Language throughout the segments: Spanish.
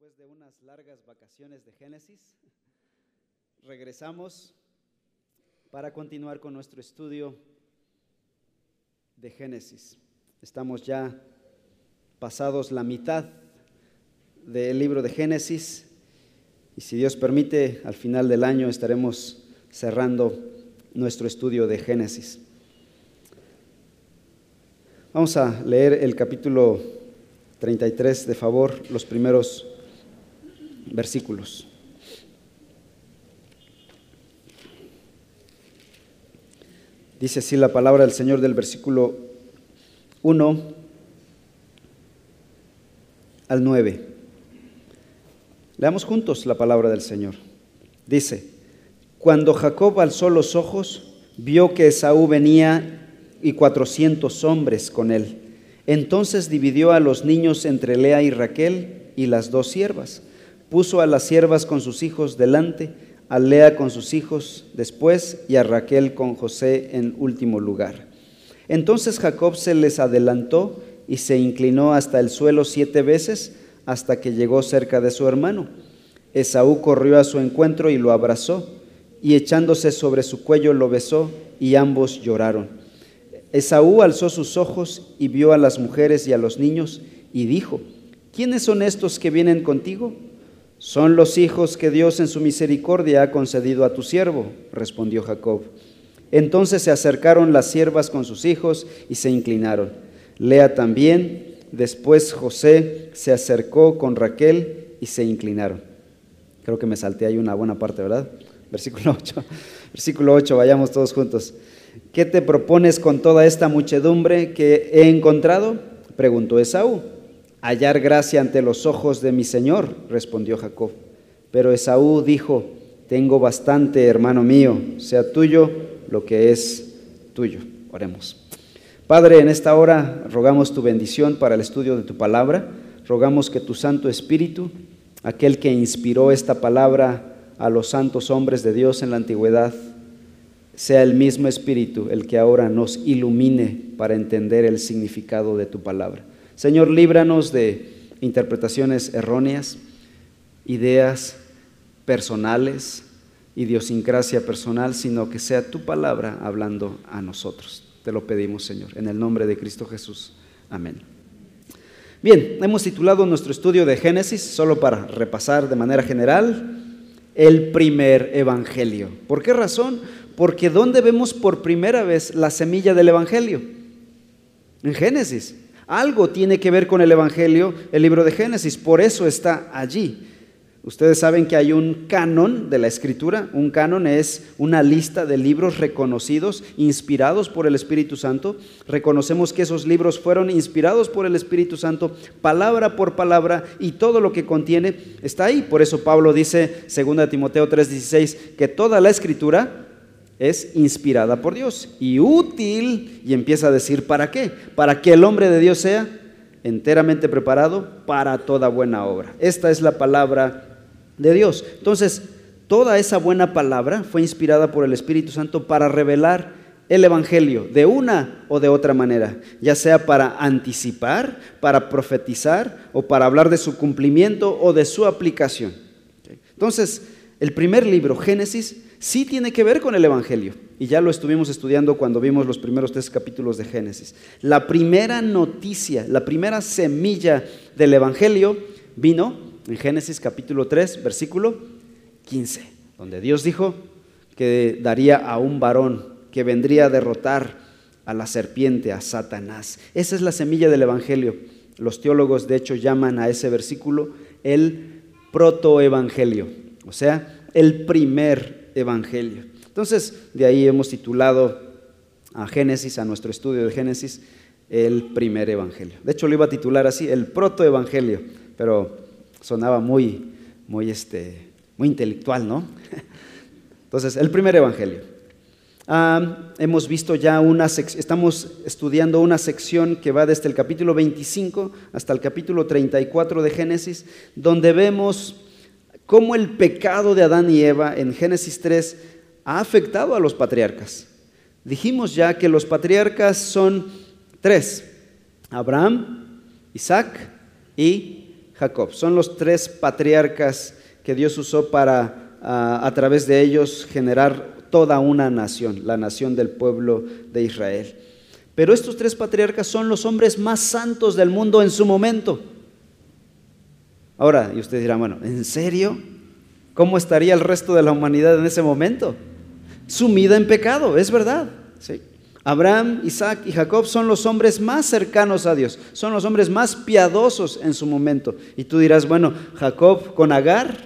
Después de unas largas vacaciones de Génesis, regresamos para continuar con nuestro estudio de Génesis. Estamos ya pasados la mitad del libro de Génesis y si Dios permite, al final del año estaremos cerrando nuestro estudio de Génesis. Vamos a leer el capítulo 33 de favor, los primeros versículos. Dice así la palabra del Señor del versículo 1 al 9. Leamos juntos la palabra del Señor. Dice, cuando Jacob alzó los ojos, vio que Esaú venía y cuatrocientos hombres con él. Entonces dividió a los niños entre Lea y Raquel y las dos siervas Puso a las siervas con sus hijos delante, a Lea con sus hijos después y a Raquel con José en último lugar. Entonces Jacob se les adelantó y se inclinó hasta el suelo siete veces hasta que llegó cerca de su hermano. Esaú corrió a su encuentro y lo abrazó, y echándose sobre su cuello lo besó, y ambos lloraron. Esaú alzó sus ojos y vio a las mujeres y a los niños, y dijo, ¿quiénes son estos que vienen contigo? Son los hijos que Dios en su misericordia ha concedido a tu siervo, respondió Jacob. Entonces se acercaron las siervas con sus hijos y se inclinaron. Lea también, después José se acercó con Raquel y se inclinaron. Creo que me salté ahí una buena parte, ¿verdad? Versículo 8. Versículo 8, vayamos todos juntos. ¿Qué te propones con toda esta muchedumbre que he encontrado? Preguntó Esaú hallar gracia ante los ojos de mi Señor, respondió Jacob. Pero Esaú dijo, tengo bastante, hermano mío, sea tuyo lo que es tuyo. Oremos. Padre, en esta hora rogamos tu bendición para el estudio de tu palabra. Rogamos que tu Santo Espíritu, aquel que inspiró esta palabra a los santos hombres de Dios en la antigüedad, sea el mismo Espíritu el que ahora nos ilumine para entender el significado de tu palabra. Señor, líbranos de interpretaciones erróneas, ideas personales, idiosincrasia personal, sino que sea tu palabra hablando a nosotros. Te lo pedimos, Señor, en el nombre de Cristo Jesús. Amén. Bien, hemos titulado nuestro estudio de Génesis, solo para repasar de manera general, el primer evangelio. ¿Por qué razón? Porque ¿dónde vemos por primera vez la semilla del evangelio? En Génesis. Algo tiene que ver con el Evangelio, el libro de Génesis, por eso está allí. Ustedes saben que hay un canon de la escritura. Un canon es una lista de libros reconocidos, inspirados por el Espíritu Santo. Reconocemos que esos libros fueron inspirados por el Espíritu Santo, palabra por palabra, y todo lo que contiene está ahí. Por eso Pablo dice, 2 Timoteo 3:16, que toda la escritura es inspirada por Dios y útil, y empieza a decir, ¿para qué? Para que el hombre de Dios sea enteramente preparado para toda buena obra. Esta es la palabra de Dios. Entonces, toda esa buena palabra fue inspirada por el Espíritu Santo para revelar el Evangelio de una o de otra manera, ya sea para anticipar, para profetizar o para hablar de su cumplimiento o de su aplicación. Entonces, el primer libro, Génesis, sí tiene que ver con el Evangelio. Y ya lo estuvimos estudiando cuando vimos los primeros tres capítulos de Génesis. La primera noticia, la primera semilla del Evangelio vino en Génesis capítulo 3, versículo 15, donde Dios dijo que daría a un varón que vendría a derrotar a la serpiente, a Satanás. Esa es la semilla del Evangelio. Los teólogos de hecho llaman a ese versículo el protoevangelio, o sea, el primer evangelio. Entonces, de ahí hemos titulado a Génesis, a nuestro estudio de Génesis, el primer evangelio. De hecho, lo iba a titular así, el protoevangelio, pero sonaba muy, muy, este, muy intelectual, ¿no? Entonces, el primer evangelio. hemos visto ya una estamos estudiando una sección que va desde el capítulo 25 hasta el capítulo 34 de Génesis, donde vemos cómo el pecado de Adán y Eva en Génesis 3 ha afectado a los patriarcas. Dijimos ya que los patriarcas son tres, Abraham, Isaac y Jacob. Son los tres patriarcas que Dios usó para a, a través de ellos generar toda una nación, la nación del pueblo de Israel. Pero estos tres patriarcas son los hombres más santos del mundo en su momento. Ahora, y usted dirá, bueno, ¿en serio? ¿Cómo estaría el resto de la humanidad en ese momento? Sumida en pecado, es verdad. ¿sí? Abraham, Isaac y Jacob son los hombres más cercanos a Dios, son los hombres más piadosos en su momento. Y tú dirás, bueno, Jacob con Agar,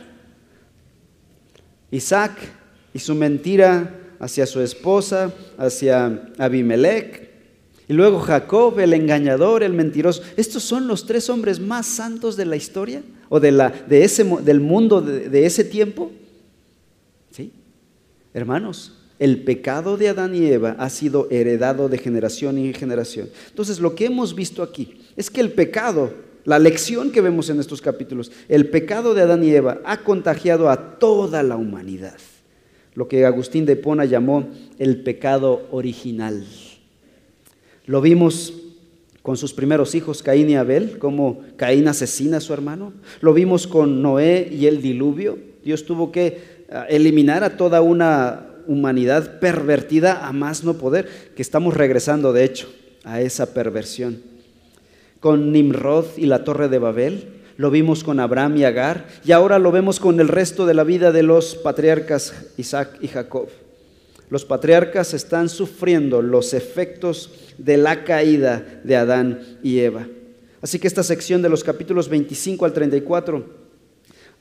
Isaac y su mentira hacia su esposa, hacia Abimelech, y luego Jacob, el engañador, el mentiroso. Estos son los tres hombres más santos de la historia o de la, de ese, del mundo de, de ese tiempo. ¿Sí? Hermanos, el pecado de Adán y Eva ha sido heredado de generación en generación. Entonces, lo que hemos visto aquí es que el pecado, la lección que vemos en estos capítulos, el pecado de Adán y Eva ha contagiado a toda la humanidad. Lo que Agustín de Pona llamó el pecado original. Lo vimos con sus primeros hijos, Caín y Abel, cómo Caín asesina a su hermano. Lo vimos con Noé y el diluvio. Dios tuvo que ah, eliminar a toda una humanidad pervertida a más no poder, que estamos regresando de hecho a esa perversión. Con Nimrod y la torre de Babel, lo vimos con Abraham y Agar, y ahora lo vemos con el resto de la vida de los patriarcas Isaac y Jacob. Los patriarcas están sufriendo los efectos de la caída de Adán y Eva. Así que esta sección de los capítulos 25 al 34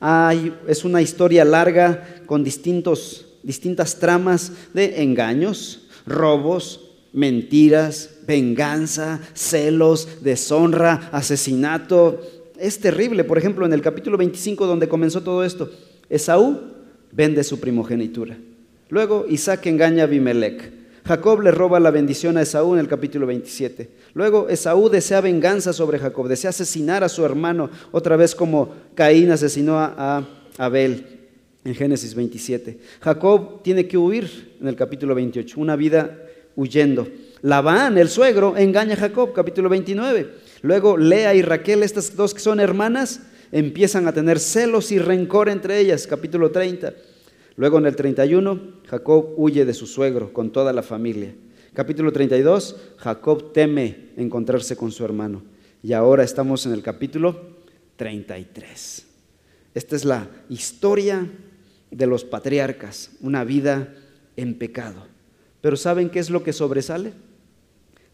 hay, es una historia larga con distintos, distintas tramas de engaños, robos, mentiras, venganza, celos, deshonra, asesinato. Es terrible, por ejemplo, en el capítulo 25 donde comenzó todo esto, Esaú vende su primogenitura. Luego Isaac engaña a Abimelech. Jacob le roba la bendición a Esaú en el capítulo 27. Luego Esaú desea venganza sobre Jacob, desea asesinar a su hermano, otra vez como Caín asesinó a Abel en Génesis 27. Jacob tiene que huir en el capítulo 28, una vida huyendo. Labán, el suegro, engaña a Jacob, capítulo 29. Luego Lea y Raquel, estas dos que son hermanas, empiezan a tener celos y rencor entre ellas, capítulo 30. Luego en el 31, Jacob huye de su suegro con toda la familia. Capítulo 32, Jacob teme encontrarse con su hermano. Y ahora estamos en el capítulo 33. Esta es la historia de los patriarcas, una vida en pecado. Pero ¿saben qué es lo que sobresale?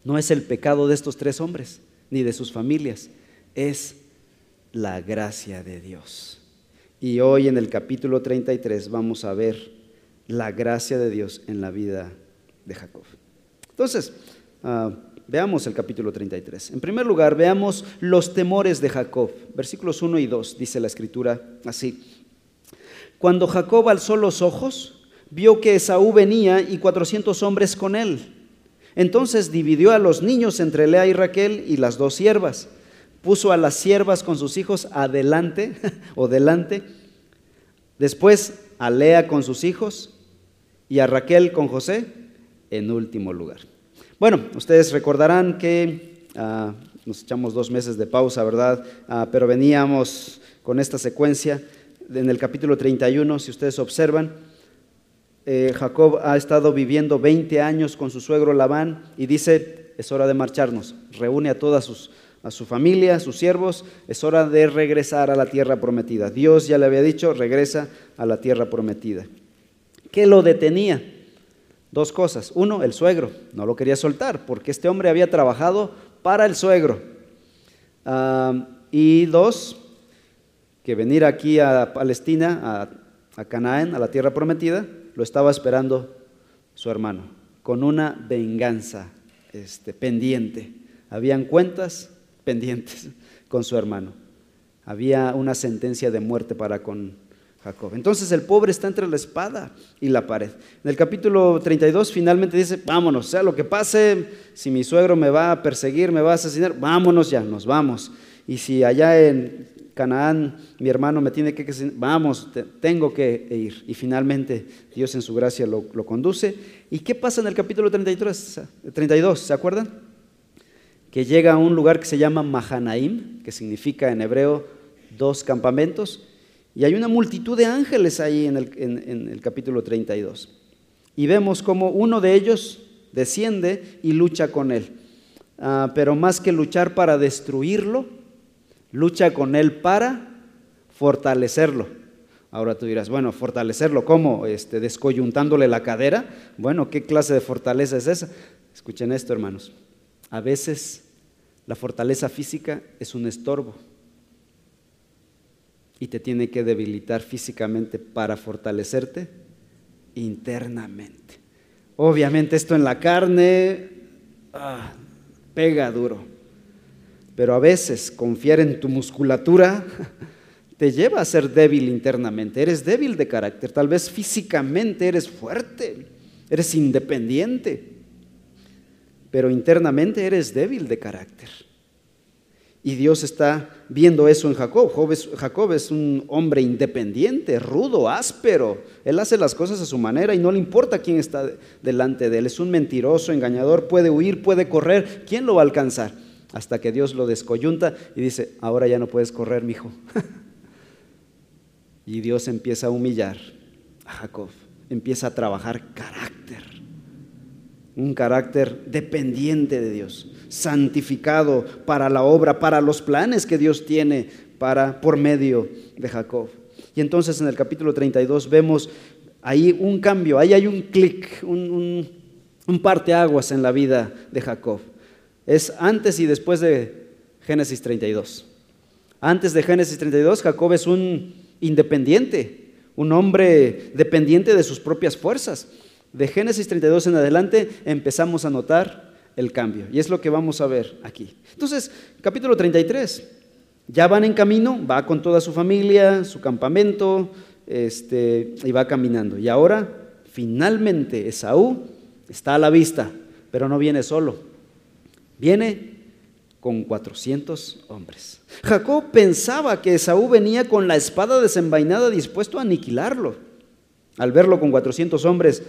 No es el pecado de estos tres hombres, ni de sus familias, es la gracia de Dios. Y hoy en el capítulo 33 vamos a ver la gracia de Dios en la vida de Jacob. Entonces, uh, veamos el capítulo 33. En primer lugar, veamos los temores de Jacob. Versículos 1 y 2 dice la escritura así. Cuando Jacob alzó los ojos, vio que Esaú venía y cuatrocientos hombres con él. Entonces dividió a los niños entre Lea y Raquel y las dos siervas puso a las siervas con sus hijos adelante o delante, después a Lea con sus hijos y a Raquel con José en último lugar. Bueno, ustedes recordarán que ah, nos echamos dos meses de pausa, ¿verdad? Ah, pero veníamos con esta secuencia en el capítulo 31, si ustedes observan. Eh, Jacob ha estado viviendo 20 años con su suegro Labán y dice, es hora de marcharnos, reúne a todas sus a su familia, a sus siervos, es hora de regresar a la tierra prometida. Dios ya le había dicho, regresa a la tierra prometida. ¿Qué lo detenía? Dos cosas. Uno, el suegro. No lo quería soltar porque este hombre había trabajado para el suegro. Ah, y dos, que venir aquí a Palestina, a, Canaán, a la tierra prometida, lo estaba esperando su hermano, con una venganza este, pendiente. Habían cuentas pendientes con su hermano. Había una sentencia de muerte para con Jacob. Entonces el pobre está entre la espada y la pared. En el capítulo 32 finalmente dice, vámonos, sea lo que pase, si mi suegro me va a perseguir, me va a asesinar, vámonos ya, nos vamos. Y si allá en Canaán mi hermano me tiene que, vamos, tengo que ir. Y finalmente Dios en su gracia lo, lo conduce. ¿Y qué pasa en el capítulo 33, 32? ¿Se acuerdan? Que llega a un lugar que se llama Mahanaim, que significa en hebreo dos campamentos y hay una multitud de ángeles ahí en el, capítulo 32. Y vemos como uno de ellos desciende y lucha con él. Ah, pero más que luchar para destruirlo, lucha con él para fortalecerlo. Ahora tú dirás, bueno, fortalecerlo, ¿cómo? Este, descoyuntándole la cadera. Bueno, ¿qué clase de fortaleza es esa? Escuchen esto, hermanos. A veces la fortaleza física es un estorbo y te tiene que debilitar físicamente para fortalecerte internamente. Obviamente esto en la carne ah, pega duro, pero a veces confiar en tu musculatura te lleva a ser débil internamente. Eres débil de carácter, tal vez físicamente eres fuerte, eres independiente, pero internamente eres débil de carácter. Y Dios está viendo eso en Jacob. Jacob es, un hombre independiente, rudo, áspero. Él hace las cosas a su manera y no le importa quién está delante de él. Es un mentiroso, engañador, puede huir, puede correr. ¿Quién lo va a alcanzar? Hasta que Dios lo descoyunta y dice, ahora ya no puedes correr, mi hijo. y Dios empieza a humillar a Jacob. Empieza a trabajar carácter. Un carácter dependiente de Dios santificado para la obra, para los planes que Dios tiene para, por medio de Jacob. Y entonces en el capítulo 32 vemos ahí un cambio, ahí hay un clic, un, un, un parteaguas en la vida de Jacob. Es antes y después de Génesis 32. Antes de Génesis 32, Jacob es un independiente, un hombre dependiente de sus propias fuerzas. De Génesis 32 en adelante empezamos a notar el cambio. Y es lo que vamos a ver aquí. Entonces, capítulo 33. Ya van en camino, va con toda su familia, su campamento, este, y va caminando. Y ahora, finalmente, Esaú está a la vista, pero no viene solo. Viene con 400 hombres. Jacob pensaba que Esaú venía con la espada desenvainada dispuesto a aniquilarlo. Al verlo con 400 hombres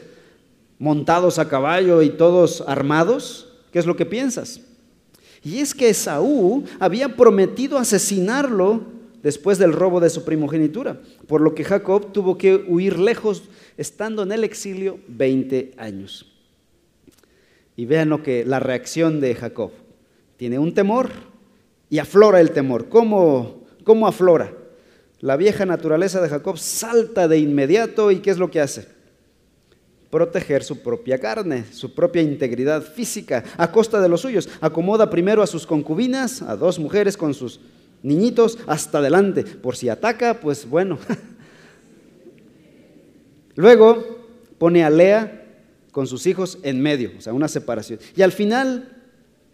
montados a caballo y todos armados, ¿Qué es lo que piensas? Y es que Esaú había prometido asesinarlo después del robo de su primogenitura, por lo que Jacob tuvo que huir lejos, estando en el exilio 20 años. Y vean lo que la reacción de Jacob. Tiene un temor y aflora el temor. ¿Cómo, cómo aflora? La vieja naturaleza de Jacob salta de inmediato y ¿qué es lo que hace? Proteger su propia carne, su propia integridad física, a costa de los suyos. Acomoda primero a sus concubinas, a dos mujeres con sus niñitos, hasta adelante. Por si ataca, pues bueno. Luego pone a Lea con sus hijos en medio, o sea, una separación. Y al final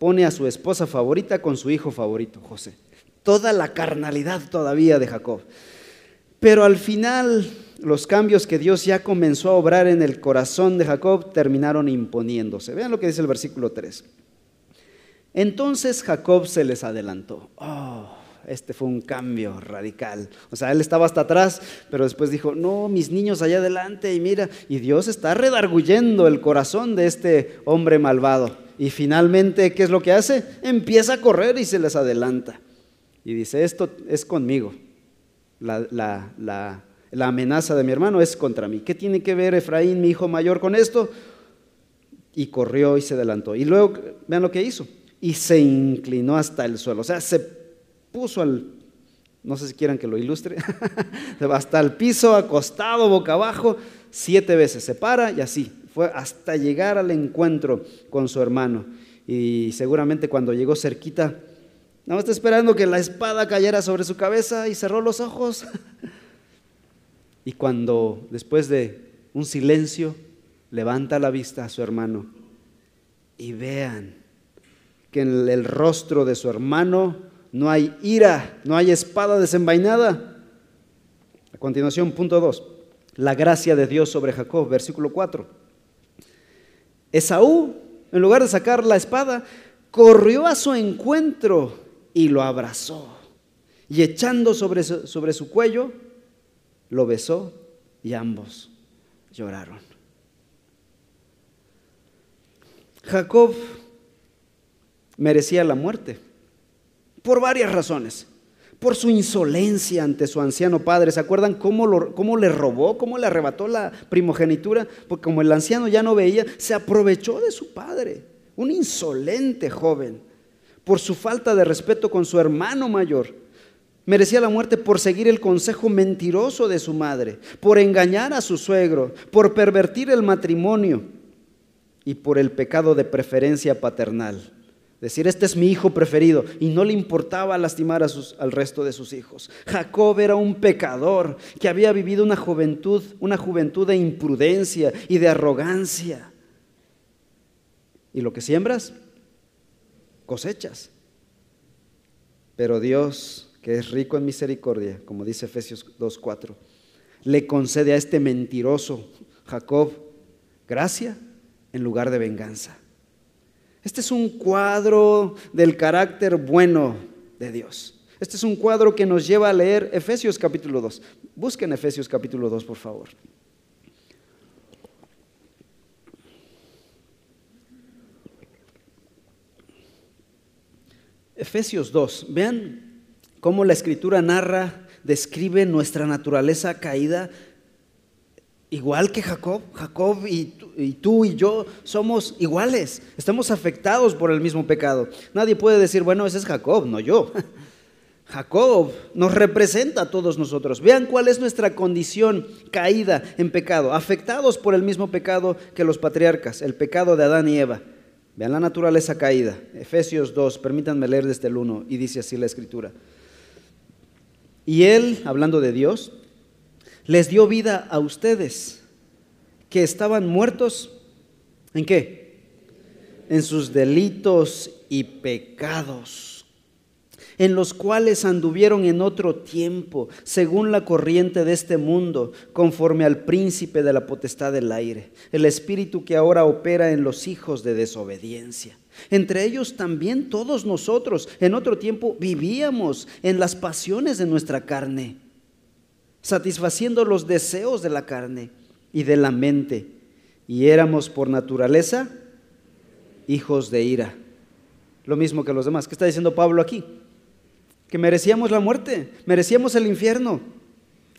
pone a su esposa favorita con su hijo favorito, José. Toda la carnalidad todavía de Jacob. Pero al final los cambios que Dios ya comenzó a obrar en el corazón de Jacob terminaron imponiéndose. Vean lo que dice el versículo 3. Entonces Jacob se les adelantó. Oh, este fue un cambio radical. O sea, él estaba hasta atrás, pero después dijo, no, mis niños allá adelante y mira, y Dios está redarguyendo el corazón de este hombre malvado. Y finalmente, ¿qué es lo que hace? Empieza a correr y se les adelanta. Y dice, esto es conmigo. La, la, la la amenaza de mi hermano es contra mí. ¿Qué tiene que ver Efraín, mi hijo mayor, con esto? Y corrió y se adelantó. Y luego, vean lo que hizo. Y se inclinó hasta el suelo. O sea, se puso al, no sé si quieran que lo ilustre, hasta el piso, acostado, boca abajo, siete veces. Se para y así. Fue hasta llegar al encuentro con su hermano. Y seguramente cuando llegó cerquita, no está esperando que la espada cayera sobre su cabeza y cerró los ojos. Y cuando después de un silencio levanta la vista a su hermano y vean que en el rostro de su hermano no hay ira, no hay espada desenvainada. A continuación, punto 2. La gracia de Dios sobre Jacob, versículo 4. Esaú, en lugar de sacar la espada, corrió a su encuentro y lo abrazó. Y echando sobre su, sobre su cuello, lo besó y ambos lloraron. Jacob merecía la muerte por varias razones. por su insolencia ante su anciano padre. ¿Se acuerdan cómo, cómo, le robó, cómo le arrebató la primogenitura? Porque como el anciano ya no veía, se aprovechó de su padre, un insolente joven, por su falta de respeto con su hermano mayor. Merecía la muerte por seguir el consejo mentiroso de su madre, por engañar a su suegro, por pervertir el matrimonio y por el pecado de preferencia paternal. Decir, este es mi hijo preferido. Y no le importaba lastimar al resto de sus hijos. Jacob era un pecador que había vivido una juventud, una juventud de imprudencia y de arrogancia. Y lo que siembras, cosechas. Pero Dios, que es rico en misericordia, como dice Efesios 2.4, le concede a este mentiroso Jacob gracia en lugar de venganza. Este es un cuadro del carácter bueno de Dios. Este es un cuadro que nos lleva a leer Efesios capítulo 2. Busquen Efesios capítulo 2, por favor. Efesios 2. Vean cómo la escritura narra, describe nuestra naturaleza caída Igual que Jacob, Jacob y tú, y yo somos iguales, estamos afectados por el mismo pecado. Nadie puede decir, bueno, ese es Jacob, no yo. Jacob nos representa a todos nosotros. Vean cuál es nuestra condición caída en pecado, afectados por el mismo pecado que los patriarcas, el pecado de Adán y Eva. Vean la naturaleza caída. Efesios 2, permítanme leer desde el 1 y dice así la escritura. Y él, hablando de Dios, les dio vida a ustedes, que estaban muertos, ¿en qué? En sus delitos y pecados, en los cuales anduvieron en otro tiempo, según la corriente de este mundo, conforme al príncipe de la potestad del aire, el espíritu que ahora opera en los hijos de desobediencia. Entre ellos también todos nosotros en otro tiempo vivíamos en las pasiones de nuestra carne satisfaciendo los deseos de la carne y de la mente. Y éramos por naturaleza hijos de ira. Lo mismo que los demás. ¿Qué está diciendo Pablo aquí? Que merecíamos la muerte, merecíamos el infierno.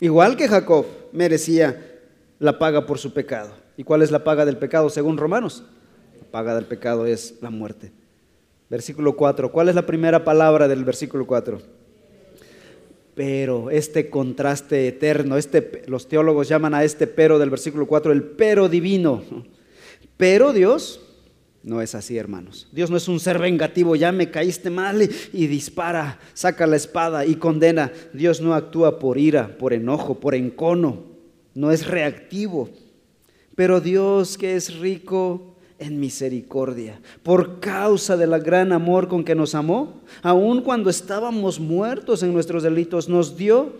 Igual que Jacob merecía la paga por su pecado. ¿Y cuál es la paga del pecado según Romanos? Paga del pecado es la muerte. Versículo 4. ¿Cuál es la primera palabra del versículo 4? pero, este contraste eterno, este, los teólogos llaman a este pero del versículo 4 el pero divino. Pero Dios no es así, hermanos. Dios no es un ser vengativo, ya me caíste mal y, dispara, saca la espada y condena. Dios no actúa por ira, por enojo, por encono, no es reactivo. Pero Dios que es rico en misericordia, por causa del gran amor con que nos amó, aun cuando estábamos muertos en nuestros delitos, nos dio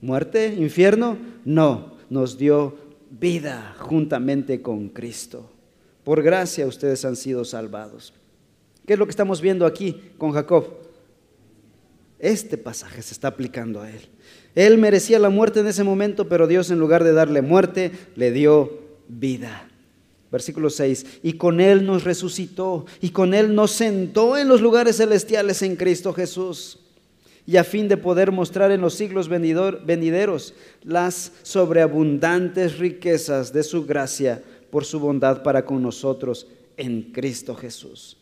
muerte, infierno, no, nos dio vida juntamente con Cristo. Por gracia ustedes han sido salvados. ¿Qué es lo que estamos viendo aquí con Jacob? Este pasaje se está aplicando a él. Él merecía la muerte en ese momento, pero Dios en lugar de darle muerte, le dio vida. Versículo 6, y con Él nos resucitó y con Él nos sentó en los lugares celestiales en Cristo Jesús. Y a fin de poder mostrar en los siglos venideros las sobreabundantes riquezas de su gracia por su bondad para con nosotros en Cristo Jesús.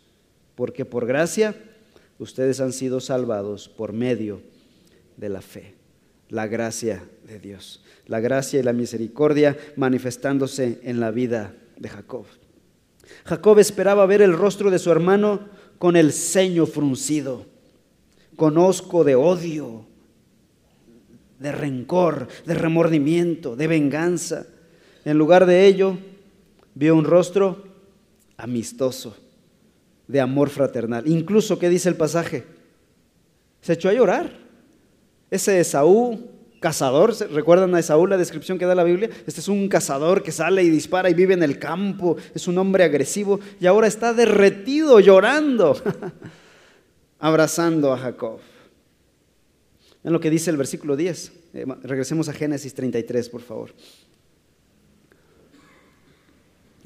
Porque por gracia ustedes han sido salvados por medio de la fe. La gracia de Dios. La gracia y la misericordia manifestándose en la vida de Jacob. Jacob esperaba ver el rostro de su hermano con el ceño fruncido, conozco de odio, de rencor, de remordimiento, de venganza. En lugar de ello, vio un rostro amistoso, de amor fraternal. Incluso, ¿qué dice el pasaje? Se echó a llorar. Ese Esaú cazador. ¿Recuerdan a Esaú la descripción que da la Biblia? Este es un cazador que sale y dispara y vive en el campo. Es un hombre agresivo y ahora está derretido, llorando, abrazando a Jacob. En lo que dice el versículo 10. Eh, regresemos a Génesis 33, por favor.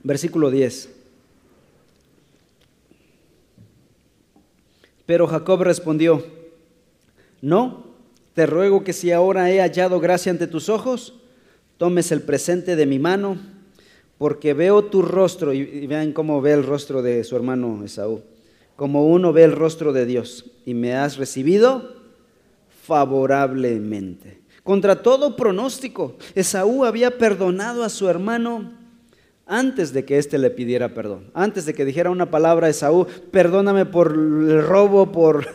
Versículo 10. Pero Jacob respondió, No, te ruego que si ahora he hallado gracia ante tus ojos, tomes el presente de mi mano, porque veo tu rostro, y vean cómo ve el rostro de su hermano Esaú, como uno ve el rostro de Dios, y me has recibido favorablemente. Contra todo pronóstico, Esaú había perdonado a su hermano antes de que éste le pidiera perdón, antes de que dijera una palabra a Esaú, perdóname por el robo, por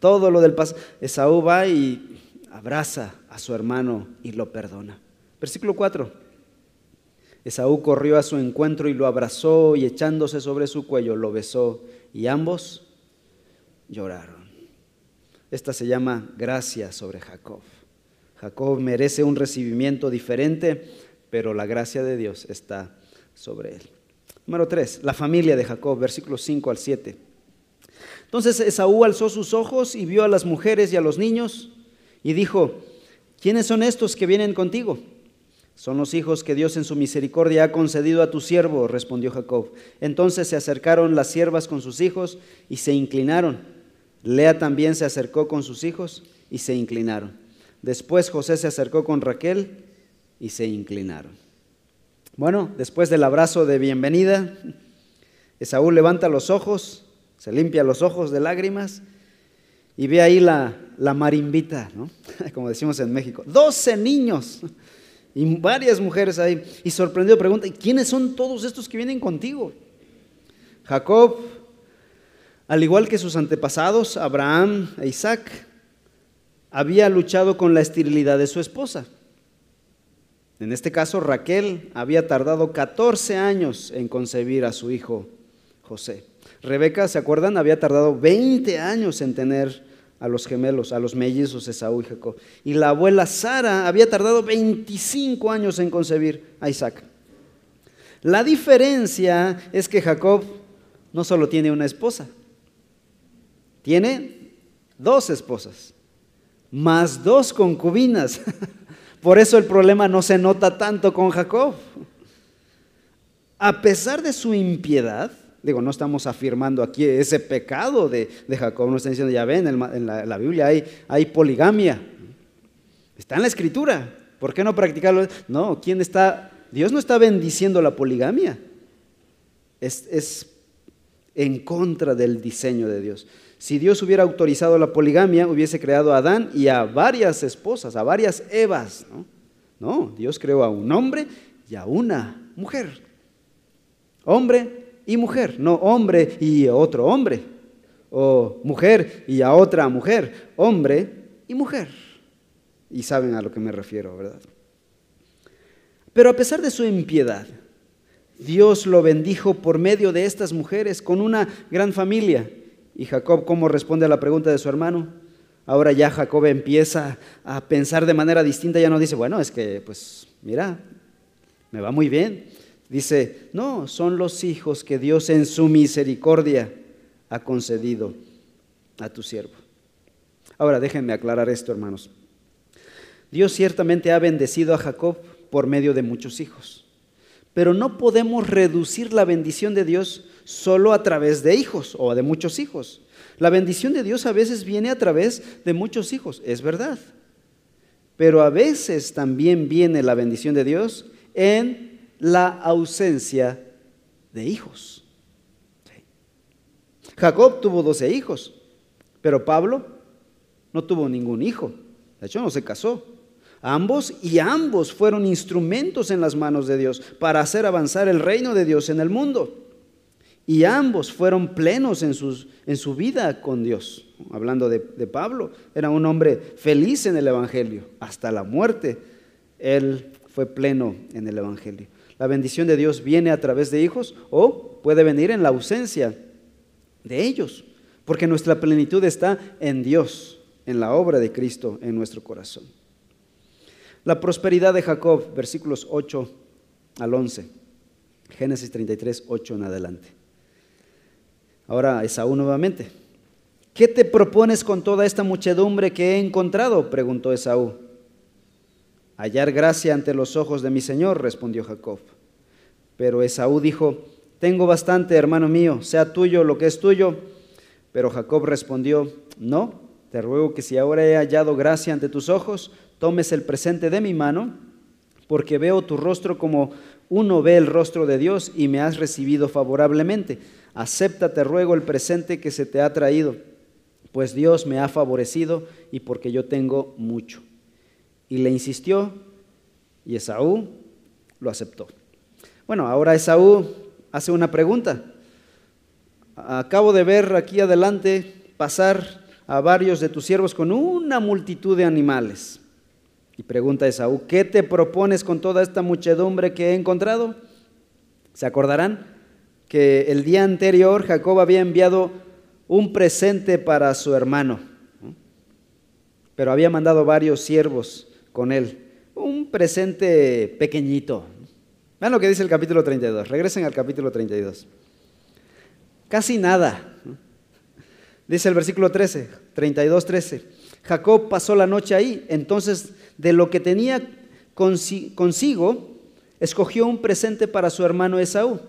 todo lo del pasado. Esaú va y abraza a su hermano y lo perdona. Versículo 4. Esaú corrió a su encuentro y lo abrazó y echándose sobre su cuello lo besó y ambos lloraron. Esta se llama gracia sobre Jacob. Jacob merece un recibimiento diferente, pero la gracia de Dios está sobre él. Número 3, la familia de Jacob, versículos 5 al 7. Entonces Esaú alzó sus ojos y vio a las mujeres y a los niños y dijo, ¿quiénes son estos que vienen contigo? Son los hijos que Dios en su misericordia ha concedido a tu siervo, respondió Jacob. Entonces se acercaron las siervas con sus hijos y se inclinaron. Lea también se acercó con sus hijos y se inclinaron. Después José se acercó con Raquel y se inclinaron. Bueno, después del abrazo de bienvenida, Esaú levanta los ojos, se limpia los ojos de lágrimas y ve ahí la, la marimbita, ¿no? como decimos en México. Doce niños y varias mujeres ahí. Y sorprendido pregunta, ¿y quiénes son todos estos que vienen contigo? Jacob, al igual que sus antepasados, Abraham e Isaac, había luchado con la esterilidad de su esposa. En este caso, Raquel había tardado 14 años en concebir a su hijo José. Rebeca, ¿se acuerdan? Había tardado 20 años en tener a los gemelos, a los mellizos Esaú y Jacob. Y la abuela Sara había tardado 25 años en concebir a Isaac. La diferencia es que Jacob no solo tiene una esposa, tiene dos esposas, más dos concubinas. Por eso el problema no se nota tanto con Jacob. A pesar de su impiedad, digo, no estamos afirmando aquí ese pecado de, Jacob, no está diciendo, ya ven, en, la, Biblia hay, hay, poligamia. Está en la escritura. ¿Por qué no practicarlo? No, ¿quién está? Dios no está bendiciendo la poligamia. Es, es en contra del diseño de Dios. Si Dios hubiera autorizado la poligamia, hubiese creado a Adán y a varias esposas, a varias Evas. no, Dios creó a un hombre y a una mujer. Hombre y mujer, no hombre y otro hombre. O mujer y a otra mujer. Hombre y mujer. Y saben a lo que me refiero, ¿verdad? Pero a pesar de su impiedad, Dios lo bendijo por medio de estas mujeres con una gran familia. Y Jacob, ¿cómo responde a la pregunta de su hermano? Ahora ya Jacob empieza a pensar de manera distinta, ya no dice, bueno, es que, pues, mira, me va muy bien. Dice, no, son los hijos que Dios en su misericordia ha concedido a tu siervo. Ahora déjenme aclarar esto, hermanos. Dios ciertamente ha bendecido a Jacob por medio de muchos hijos, pero no podemos reducir la bendición de Dios solo a través de hijos o de muchos hijos. La bendición de Dios a veces viene a través de muchos hijos, es verdad. Pero a veces también viene la bendición de Dios en la ausencia de hijos. Jacob tuvo doce hijos, pero Pablo no tuvo ningún hijo. De hecho, no se casó. Ambos y ambos fueron instrumentos en las manos de Dios para hacer avanzar el reino de Dios en el mundo. Y ambos fueron plenos en, sus, en su vida con Dios. Hablando de, de Pablo, era un hombre feliz en el Evangelio. Hasta la muerte, él fue pleno en el Evangelio. La bendición de Dios viene a través de hijos o puede venir en la ausencia de ellos, porque nuestra plenitud está en Dios, en la obra de Cristo en nuestro corazón. La prosperidad de Jacob, versículos 8 al 11, Génesis 33, 8 en adelante. Ahora Esaú nuevamente. ¿Qué te propones con toda esta muchedumbre que he encontrado? preguntó Esaú. Hallar gracia ante los ojos de mi Señor, respondió Jacob. Pero Esaú dijo, tengo bastante, hermano mío, sea tuyo lo que es tuyo. Pero Jacob respondió, no, te ruego que si ahora he hallado gracia ante tus ojos, tomes el presente de mi mano, porque veo tu rostro como uno ve el rostro de Dios y me has recibido favorablemente. Acepta, te ruego, el presente que se te ha traído, pues Dios me ha favorecido y porque yo tengo mucho. Y le insistió y Esaú lo aceptó. Bueno, ahora Esaú hace una pregunta. Acabo de ver aquí adelante pasar a varios de tus siervos con una multitud de animales. Y pregunta Esaú, ¿qué te propones con toda esta muchedumbre que he encontrado? ¿Se acordarán que el día anterior Jacob había enviado un presente para su hermano? Pero había mandado varios siervos con él. Un presente pequeñito. Vean lo que dice el capítulo 32. Regresen al capítulo 32. Casi nada. Dice el versículo 13, 32, 13. Jacob pasó la noche ahí, entonces de lo que tenía consigo, escogió un presente para su hermano Esaú.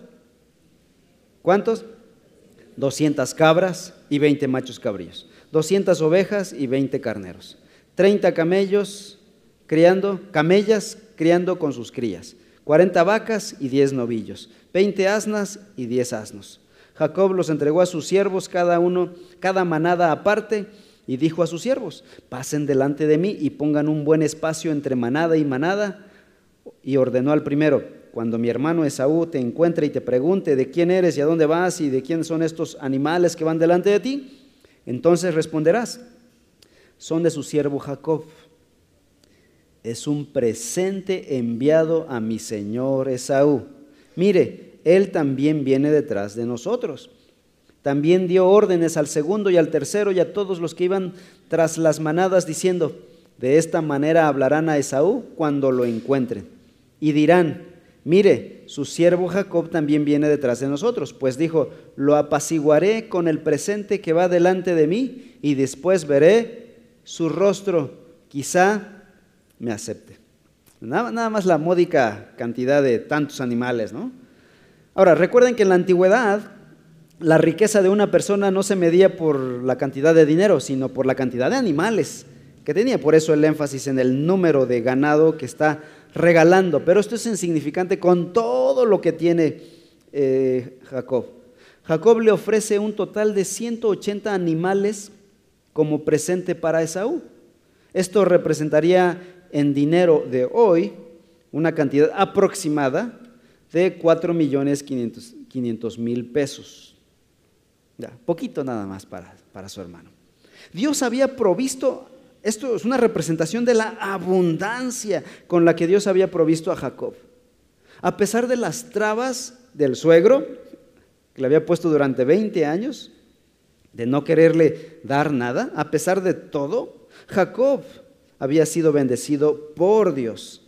¿Cuántos? 200 cabras y 20 machos cabrillos, 200 ovejas y 20 carneros, 30 camellos criando, camellas criando con sus crías, 40 vacas y 10 novillos, 20 asnas y 10 asnos. Jacob los entregó a sus siervos, cada uno, cada manada aparte, y dijo a sus siervos, pasen delante de mí y pongan un buen espacio entre manada y manada. Y ordenó al primero, cuando mi hermano Esaú te encuentre y te pregunte de quién eres y a dónde vas y de quién son estos animales que van delante de ti, entonces responderás, son de su siervo Jacob. Es un presente enviado a mi señor Esaú. Mire, él también viene detrás de nosotros. También dio órdenes al segundo y al tercero y a todos los que iban tras las manadas diciendo, de esta manera hablarán a Esaú cuando lo encuentren. Y dirán, mire, su siervo Jacob también viene detrás de nosotros, pues dijo, lo apaciguaré con el presente que va delante de mí y después veré su rostro, quizá me acepte. Nada, nada más la módica cantidad de tantos animales, ¿no? Ahora, recuerden que en la antigüedad la riqueza de una persona no se medía por la cantidad de dinero, sino por la cantidad de animales que tenía. Por eso el énfasis en el número de ganado que está regalando. Pero esto es insignificante con todo lo que tiene eh, Jacob. Jacob le ofrece un total de 180 animales como presente para Esaú. Esto representaría en dinero de hoy una cantidad aproximada de 4 millones 500 mil pesos. Ya, poquito nada más para, para su hermano. Dios había provisto, esto es una representación de la abundancia con la que Dios había provisto a Jacob. A pesar de las trabas del suegro, que le había puesto durante 20 años, de no quererle dar nada, a pesar de todo, Jacob había sido bendecido por Dios.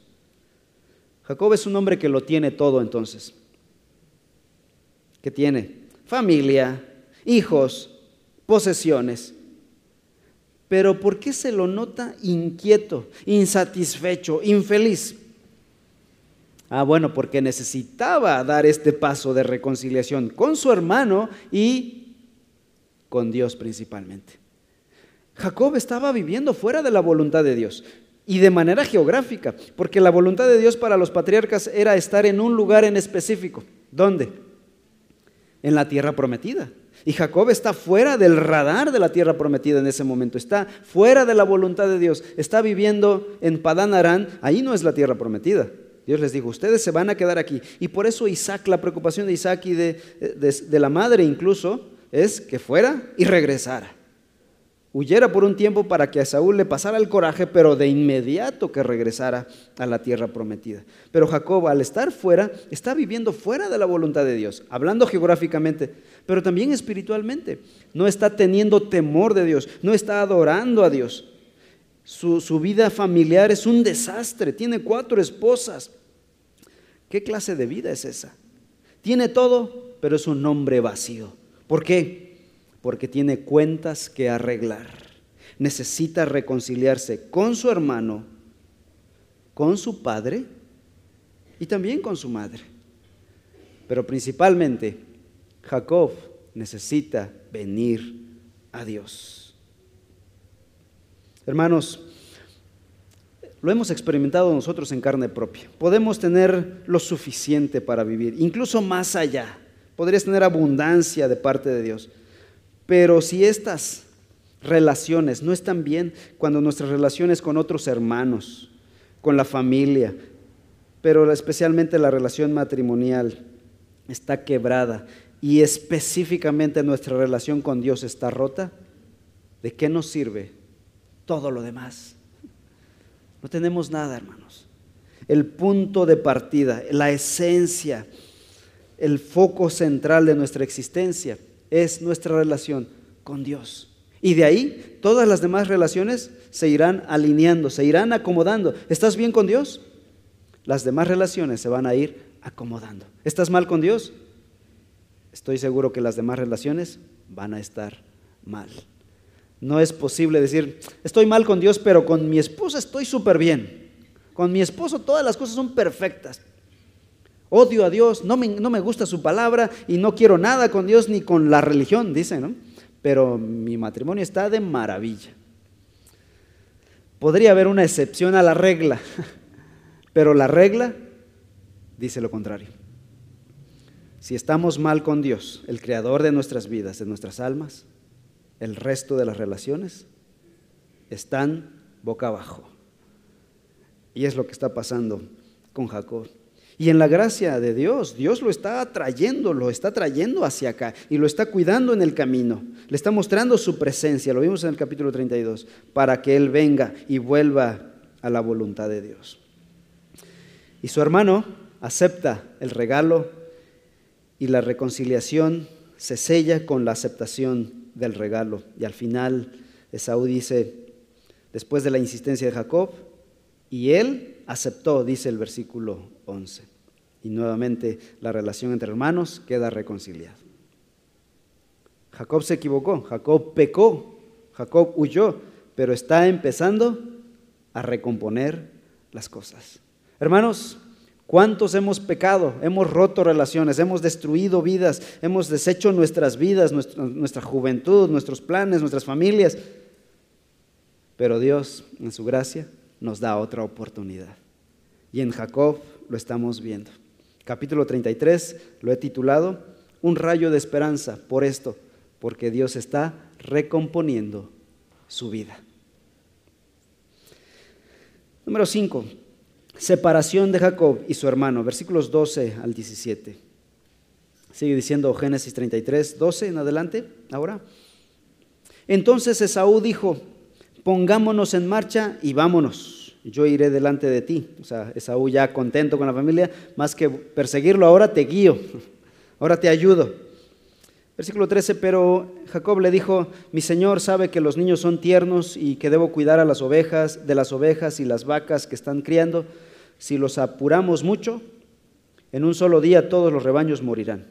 Jacob es un hombre que lo tiene todo entonces. ¿Qué tiene? Familia, hijos, posesiones. Pero ¿por qué se lo nota inquieto, insatisfecho, infeliz? Ah, bueno, porque necesitaba dar este paso de reconciliación con su hermano y con Dios principalmente. Jacob estaba viviendo fuera de la voluntad de Dios y de manera geográfica, porque la voluntad de Dios para los patriarcas era estar en un lugar en específico. ¿Dónde? En la tierra prometida. Y Jacob está fuera del radar de la tierra prometida en ese momento, está fuera de la voluntad de Dios, está viviendo en Padán Arán, ahí no es la tierra prometida. Dios les dijo, ustedes se van a quedar aquí. Y por eso Isaac, la preocupación de Isaac y de, de la madre incluso, es que fuera y regresara huyera por un tiempo para que a Saúl le pasara el coraje, pero de inmediato que regresara a la tierra prometida. Pero Jacob, al estar fuera, está viviendo fuera de la voluntad de Dios, hablando geográficamente, pero también espiritualmente. No está teniendo temor de Dios, no está adorando a Dios. Su, su vida familiar es un desastre, tiene cuatro esposas. ¿Qué clase de vida es esa? Tiene todo, pero es un hombre vacío. ¿Por qué? Porque tiene cuentas que arreglar. Necesita reconciliarse con su hermano, con su padre y también con su madre. Pero principalmente, Jacob necesita venir a Dios. Hermanos, lo hemos experimentado nosotros en carne propia. Podemos tener lo suficiente para vivir, incluso más allá. Podrías tener abundancia de parte de Dios. Pero si estas relaciones no están bien, cuando nuestras relaciones con otros hermanos, con la familia, pero especialmente la relación matrimonial está quebrada y específicamente nuestra relación con Dios está rota, ¿de qué nos sirve todo lo demás? No tenemos nada, hermanos. El punto de partida, la esencia, el foco central de nuestra existencia es nuestra relación con Dios. Y de ahí todas las demás relaciones se irán alineando, se irán acomodando. ¿Estás bien con Dios? Las demás relaciones se van a ir acomodando. ¿Estás mal con Dios? Estoy seguro que las demás relaciones van a estar mal. No es posible decir, estoy mal con Dios, pero con mi esposa estoy súper bien. Con mi esposo todas las cosas son perfectas. Odio a Dios, no me, no me gusta su palabra y no quiero nada con Dios ni con la religión, dice, ¿no? Pero mi matrimonio está de maravilla. Podría haber una excepción a la regla, pero la regla dice lo contrario. Si estamos mal con Dios, el creador de nuestras vidas, de nuestras almas, el resto de las relaciones están boca abajo. Y es lo que está pasando con Jacob. Y en la gracia de Dios, Dios lo está trayendo, lo está trayendo hacia acá y lo está cuidando en el camino. Le está mostrando su presencia, lo vimos en el capítulo 32, para que Él venga y vuelva a la voluntad de Dios. Y su hermano acepta el regalo y la reconciliación se sella con la aceptación del regalo. Y al final Esaú dice, después de la insistencia de Jacob, y él aceptó, dice el versículo 11. Y nuevamente la relación entre hermanos queda reconciliada. Jacob se equivocó, Jacob pecó, Jacob huyó, pero está empezando a recomponer las cosas. Hermanos, ¿cuántos hemos pecado? Hemos roto relaciones, hemos destruido vidas, hemos deshecho nuestras vidas, nuestra, nuestra juventud, nuestros planes, nuestras familias. Pero Dios, en su gracia, nos da otra oportunidad. Y en Jacob lo estamos viendo. Capítulo 33 lo he titulado Un rayo de esperanza por esto, porque Dios está recomponiendo su vida. Número 5. Separación de Jacob y su hermano, versículos 12 al 17. Sigue diciendo Génesis 33, 12 en adelante, ahora. Entonces Esaú dijo, pongámonos en marcha y vámonos yo iré delante de ti. O sea, Esaú ya contento con la familia, más que perseguirlo, ahora te guío, ahora te ayudo. Versículo 13, pero Jacob le dijo, mi señor sabe que los niños son tiernos y que debo cuidar a las ovejas, de las ovejas y las vacas que están criando. Si los apuramos mucho, en un solo día todos los rebaños morirán.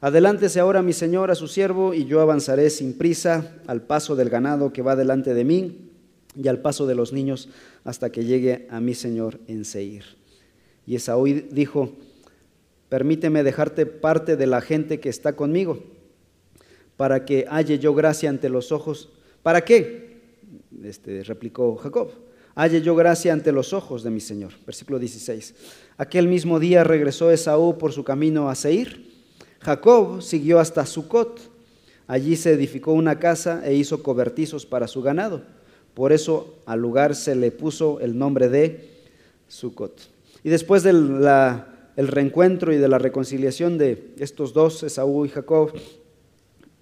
Adelántese ahora mi señor a su siervo y yo avanzaré sin prisa al paso del ganado que va delante de mí y al paso de los niños hasta que llegue a mi Señor en Seir. Y Esaú dijo, permíteme dejarte parte de la gente que está conmigo, para que halle yo gracia ante los ojos. ¿Para qué? Este, replicó Jacob. Halle yo gracia ante los ojos de mi Señor. Versículo 16. Aquel mismo día regresó Esaú por su camino a Seir. Jacob siguió hasta Sucot. Allí se edificó una casa e hizo cobertizos para su ganado por eso al lugar se le puso el nombre de Sucot. Y después del el reencuentro y de la reconciliación de estos dos, Esaú y Jacob,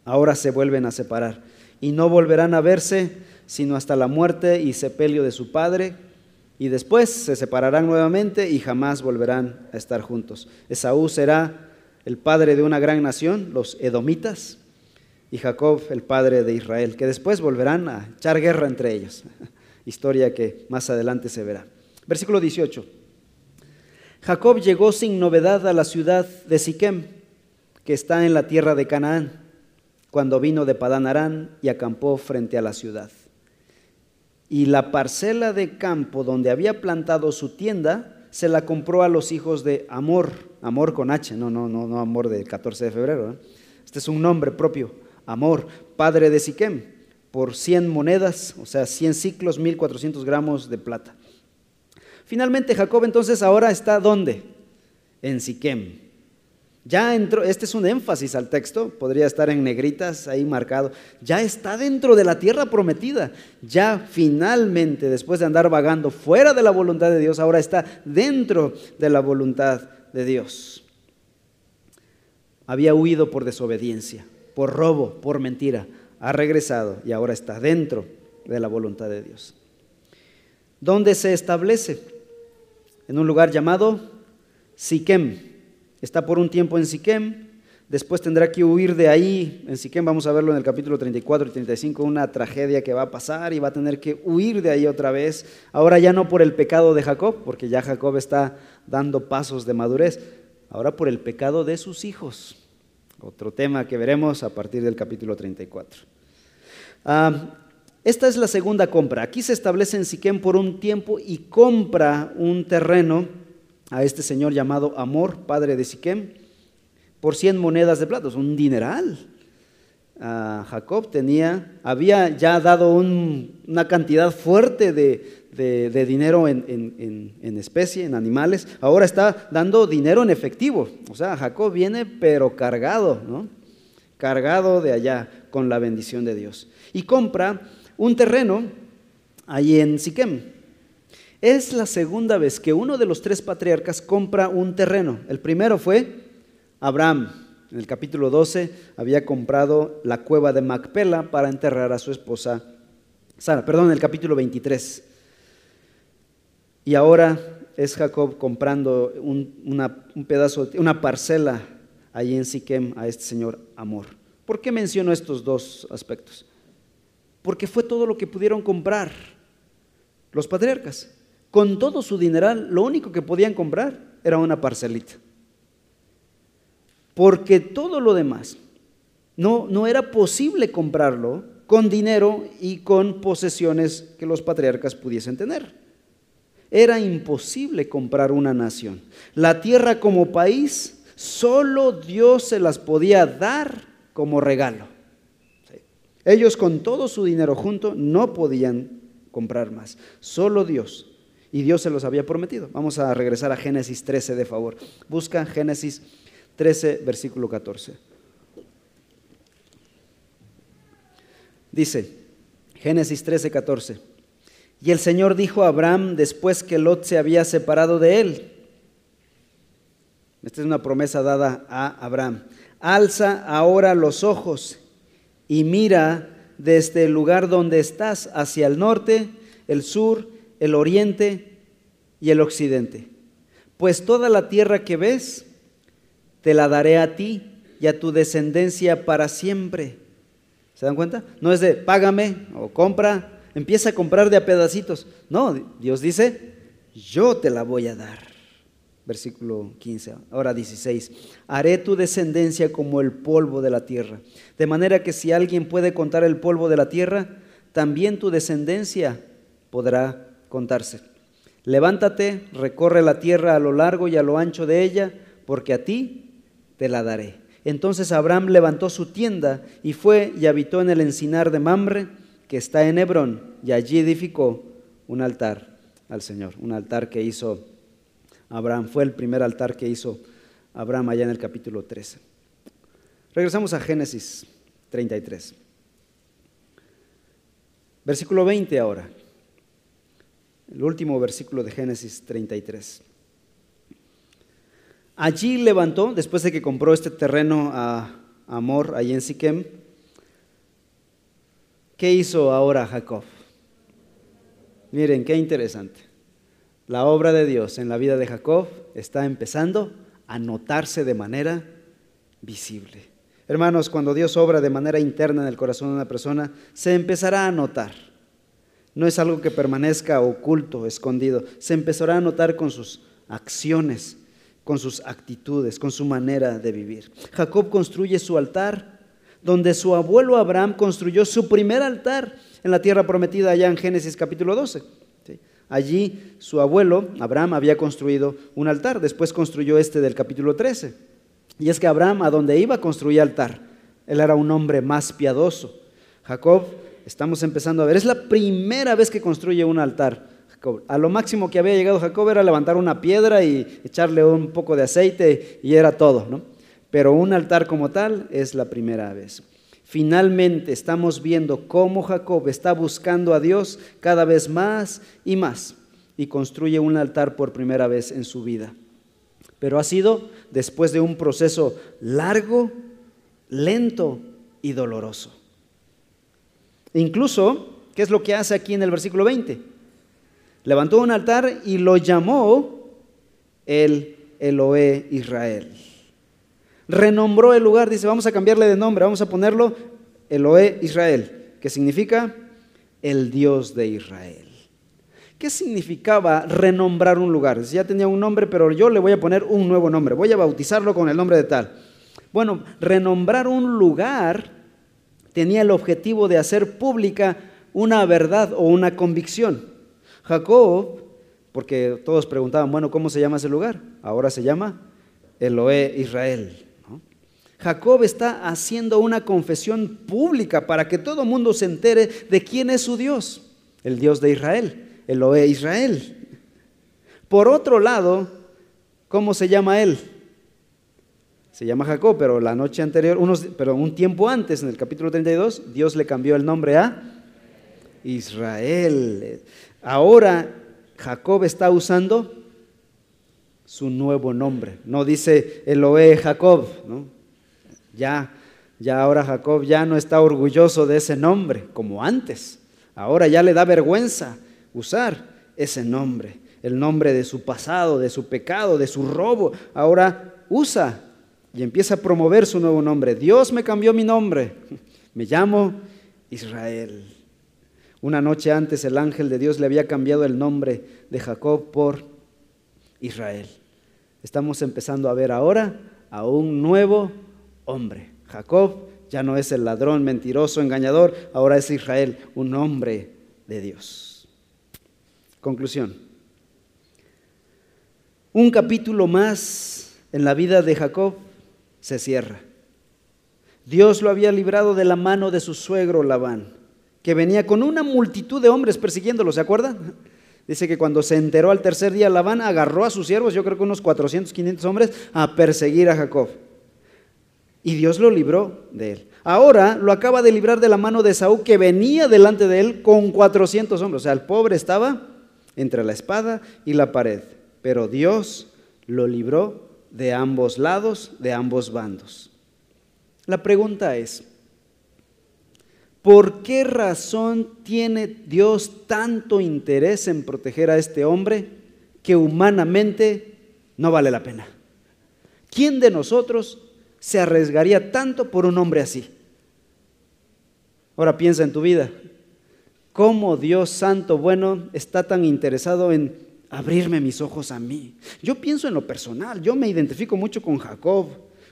ahora se vuelven a separar. Y no volverán a verse sino hasta la muerte y sepelio de su padre. Y después se separarán nuevamente y jamás volverán a estar juntos. Esaú será el padre de una gran nación, los edomitas, y Jacob, el padre de Israel, que después volverán a echar guerra entre ellos. Historia que más adelante se verá. Versículo 18. Jacob llegó sin novedad a la ciudad de Siquem, que está en la tierra de Canaán, cuando vino de Padán Arán y acampó frente a la ciudad. Y la parcela de campo donde había plantado su tienda se la compró a los hijos de Amor, Amor con H, no, no, no, no Amor del 14 de febrero. Este es un nombre propio Amor, padre de Siquem, por 100 monedas, o sea, 100 ciclos, 1400 gramos de plata. Finalmente Jacob entonces ahora está ¿dónde? En Siquem. Ya entró, este es un énfasis al texto, podría estar en negritas ahí marcado. Ya está dentro de la tierra prometida. Ya finalmente, después de andar vagando fuera de la voluntad de Dios, ahora está dentro de la voluntad de Dios. Había huido por desobediencia, por robo, por mentira. Ha regresado y ahora está dentro de la voluntad de Dios. ¿Dónde se establece? En un lugar llamado Siquem Está por un tiempo en Siquem, después tendrá que huir de ahí. En Siquem vamos a verlo en el capítulo 34 y 35, una tragedia que va a pasar y va a tener que huir de ahí otra vez. Ahora ya no por el pecado de Jacob, porque ya Jacob está dando pasos de madurez, ahora por el pecado de sus hijos. Otro tema que veremos a partir del capítulo 34. Ah, esta es la segunda compra. Aquí se establece en Siquem por un tiempo y compra un terreno a este señor llamado Amor, padre de Siquem, por 100 monedas de plata, un dineral. Jacob tenía, había ya dado una cantidad fuerte de, dinero en, en, especie, en animales, ahora está dando dinero en efectivo. O sea, Jacob viene pero cargado, ¿no? Cargado de allá con la bendición de Dios. Y compra un terreno ahí en Siquem. Es la segunda vez que uno de los tres patriarcas compra un terreno. El primero fue Abraham. En el capítulo 12 había comprado la cueva de Macpela para enterrar a su esposa Sara. Perdón, en el capítulo 23. Y ahora es Jacob comprando un, pedazo, una parcela allí en Siquem a este señor Amor. ¿Por qué menciono estos dos aspectos? Porque fue todo lo que pudieron comprar los patriarcas. Con todo su dineral, lo único que podían comprar era una parcelita. Porque todo lo demás no, no era posible comprarlo con dinero y con posesiones que los patriarcas pudiesen tener. Era imposible comprar una nación. La tierra como país, solo Dios se las podía dar como regalo. Ellos con todo su dinero junto no podían comprar más. Solo Dios y Dios se los había prometido. Vamos a regresar a Génesis 13 de favor. Busca Génesis 13, versículo 14. Dice, Génesis 13, 14. Y el Señor dijo a Abraham después que Lot se había separado de él. Esta es una promesa dada a Abraham. Alza ahora los ojos y mira desde el lugar donde estás hacia el norte, el sur, el oriente y el occidente. Pues toda la tierra que ves, te la daré a ti y a tu descendencia para siempre. ¿Se dan cuenta? No es de págame o compra, empieza a comprar de a pedacitos. No, Dios dice, yo te la voy a dar. Versículo 15, ahora 16. Haré tu descendencia como el polvo de la tierra. De manera que si alguien puede contar el polvo de la tierra, también tu descendencia podrá contarse. Levántate, recorre la tierra a lo largo y a lo ancho de ella, porque a ti te la daré. Entonces Abraham levantó su tienda y fue y habitó en el encinar de Mamre, que está en Hebrón, y allí edificó un altar al Señor, un altar que hizo Abraham. Fue el primer altar que hizo Abraham allá en el capítulo 13. Regresamos a Génesis 33. Versículo 20 ahora el último versículo de Génesis 33. Allí levantó, después de que compró este terreno a Amor, allí en ¿qué hizo ahora Jacob? Miren, qué interesante. La obra de Dios en la vida de Jacob está empezando a notarse de manera visible. Hermanos, cuando Dios obra de manera interna en el corazón de una persona, se empezará a notar. No es algo que permanezca oculto, escondido. Se empezará a notar con sus acciones, con sus actitudes, con su manera de vivir. Jacob construye su altar, donde su abuelo Abraham construyó su primer altar en la tierra prometida allá en Génesis capítulo 12. Allí su abuelo Abraham había construido un altar, después construyó este del capítulo 13. Y es que Abraham a donde iba construía altar. Él era un hombre más piadoso. Jacob estamos empezando a ver. Es la primera vez que construye un altar. A lo máximo que había llegado Jacob era levantar una piedra y echarle un poco de aceite y era todo, ¿no? Pero un altar como tal es la primera vez. Finalmente estamos viendo cómo Jacob está buscando a Dios cada vez más y más y construye un altar por primera vez en su vida. Pero ha sido después de un proceso largo, lento y doloroso. Incluso, ¿qué es lo que hace aquí en el versículo 20? Levantó un altar y lo llamó el Eloé Israel. Renombró el lugar, dice, vamos a cambiarle de nombre, vamos a ponerlo Eloé Israel, que significa el Dios de Israel. ¿Qué significaba renombrar un lugar? Ya tenía un nombre, pero yo le voy a poner un nuevo nombre, voy a bautizarlo con el nombre de tal. Bueno, renombrar un lugar tenía el objetivo de hacer pública una verdad o una convicción. Jacob, porque todos preguntaban, bueno, ¿cómo se llama ese lugar? Ahora se llama Eloé Israel. Jacob está haciendo una confesión pública para que todo el mundo se entere de quién es su Dios, el Dios de Israel. Eloé Israel. Por otro lado, ¿cómo se llama él? Se llama Jacob, pero la noche anterior, pero un tiempo antes, en el capítulo 32, Dios le cambió el nombre a Israel. Ahora Jacob está usando su nuevo nombre. No dice Eloé Jacob, ¿no? Ya, ya ahora Jacob ya no está orgulloso de ese nombre como antes. Ahora ya le da vergüenza usar ese nombre, el nombre de su pasado, de su pecado, de su robo. Ahora usa y empieza a promover su nuevo nombre. Dios me cambió mi nombre. Me llamo Israel. Una noche antes el ángel de Dios le había cambiado el nombre de Jacob por Israel. Estamos empezando a ver ahora a un nuevo hombre. Jacob ya no es el ladrón, mentiroso, engañador, ahora es Israel, un hombre de Dios. Conclusión. Un capítulo más en la vida de Jacob se cierra. Dios lo había librado de la mano de su suegro Labán, que venía con una multitud de hombres persiguiéndolo, ¿se acuerdan? Dice que cuando se enteró al tercer día, Labán agarró a sus siervos, yo creo que unos 400, 500 hombres, a perseguir a Jacob. Y Dios lo libró de él. Ahora lo acaba de librar de la mano de Saúl, que venía delante de él con 400 hombres. O sea, el pobre estaba entre la espada y la pared, pero Dios lo libró de ambos lados, de ambos bandos. La pregunta es, ¿por qué razón tiene Dios tanto interés en proteger a este hombre que humanamente no vale la pena? ¿Quién de nosotros se arriesgaría tanto por un hombre así? Ahora piensa en tu vida cómo Dios Santo bueno está tan interesado en abrirme mis ojos a mí. Yo pienso en lo personal, yo me identifico mucho con Jacob,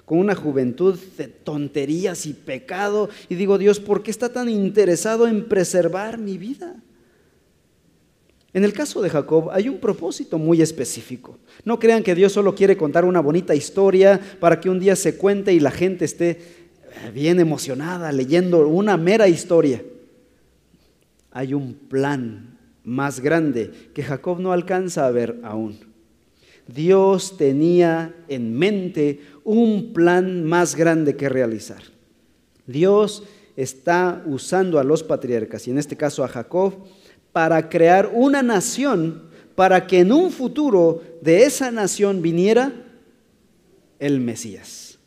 con una juventud de tonterías y pecado, y digo, Dios, ¿por qué está tan interesado en preservar mi vida? En el caso de Jacob hay un propósito muy específico. No crean que Dios solo quiere contar una bonita historia para que un día se cuente y la gente esté bien emocionada leyendo una mera historia hay un plan más grande que Jacob no alcanza a ver aún. Dios tenía en mente un plan más grande que realizar. Dios está usando a los patriarcas, y en este caso a Jacob, para crear una nación, para que en un futuro de esa nación viniera el Mesías.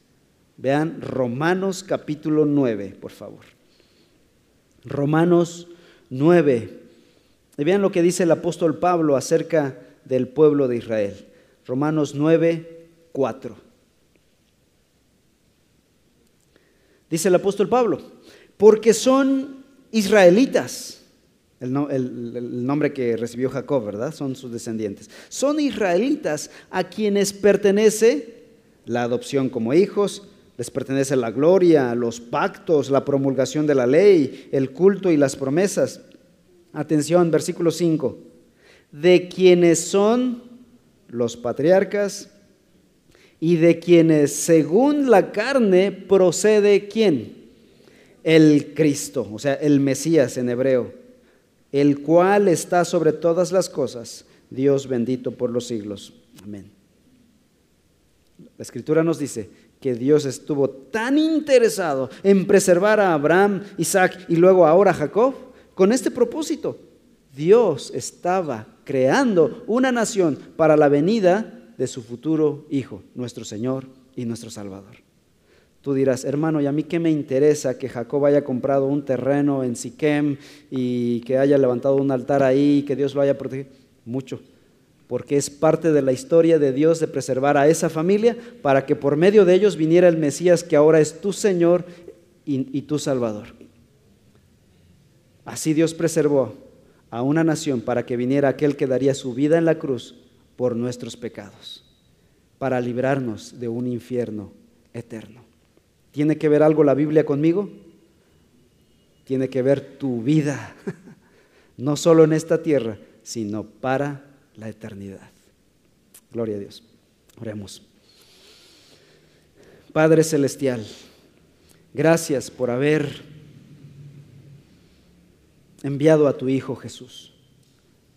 Vean Romanos capítulo 9, por favor. Romanos 9. Y vean lo que dice el apóstol Pablo acerca del pueblo de Israel. Romanos 9, 4. Dice el apóstol Pablo, porque son israelitas, el, nombre que recibió Jacob, ¿verdad? Son sus descendientes. Son israelitas a quienes pertenece la adopción como hijos, les pertenece la gloria, los pactos, la promulgación de la ley, el culto y las promesas. Atención, versículo 5. De quienes son los patriarcas y de quienes según la carne procede quién? el Cristo, o sea, el Mesías en hebreo, el cual está sobre todas las cosas, Dios bendito por los siglos. Amén. La escritura nos dice que Dios estuvo tan interesado en preservar a Abraham, Isaac y luego ahora a Jacob con este propósito. Dios estaba creando una nación para la venida de su futuro Hijo, nuestro Señor y nuestro Salvador. Tú dirás, hermano, ¿y a mí qué me interesa que Jacob haya comprado un terreno en Siquem y que haya levantado un altar ahí y que Dios lo haya protegido? Mucho, porque es parte de la historia de Dios de preservar a esa familia para que por medio de ellos viniera el Mesías que ahora es tu Señor y, y tu Salvador. Así Dios preservó a una nación para que viniera aquel que daría su vida en la cruz por nuestros pecados, para librarnos de un infierno eterno. ¿Tiene que ver algo la Biblia conmigo? Tiene que ver tu vida, no solo en esta tierra, sino para la eternidad. Gloria a Dios. Oremos. Padre Celestial, gracias por haber enviado a tu Hijo Jesús,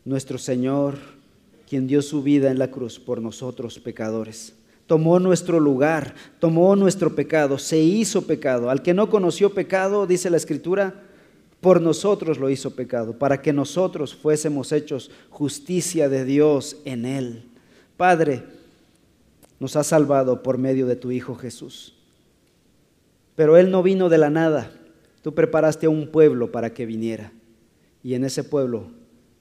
nuestro Señor quien dio su vida en la cruz por nosotros pecadores. Tomó nuestro lugar, tomó nuestro pecado, se hizo pecado. Al que no conoció pecado, dice la Escritura, por nosotros lo hizo pecado, para que nosotros fuésemos hechos justicia de Dios en él. Padre, nos ha salvado por medio de tu Hijo Jesús. Pero Él no vino de la nada. Tú preparaste a un pueblo para que viniera. Y en ese pueblo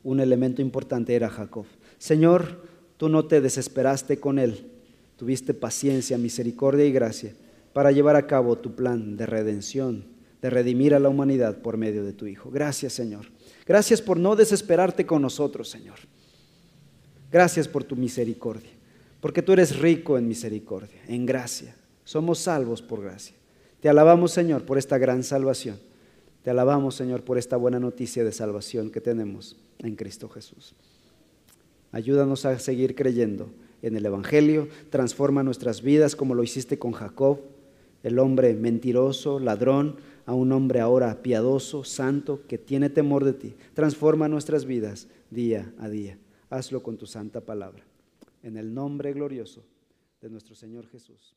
un elemento importante era Jacob. Señor, tú no te desesperaste con él, tuviste paciencia, misericordia y gracia para llevar a cabo tu plan de redención, de redimir a la humanidad por medio de tu Hijo. Gracias, Señor. Gracias por no desesperarte con nosotros, Señor. Gracias por tu misericordia, porque tú eres rico en misericordia, en gracia. Somos salvos por gracia. Te alabamos, Señor, por esta gran salvación. Te alabamos, Señor, por esta buena noticia de salvación que tenemos en Cristo Jesús. Ayúdanos a seguir creyendo en el Evangelio. Transforma nuestras vidas como lo hiciste con Jacob, el hombre mentiroso, ladrón, a un hombre ahora piadoso, santo, que tiene temor de ti. Transforma nuestras vidas día a día. Hazlo con tu santa palabra. En el nombre glorioso de nuestro Señor Jesús.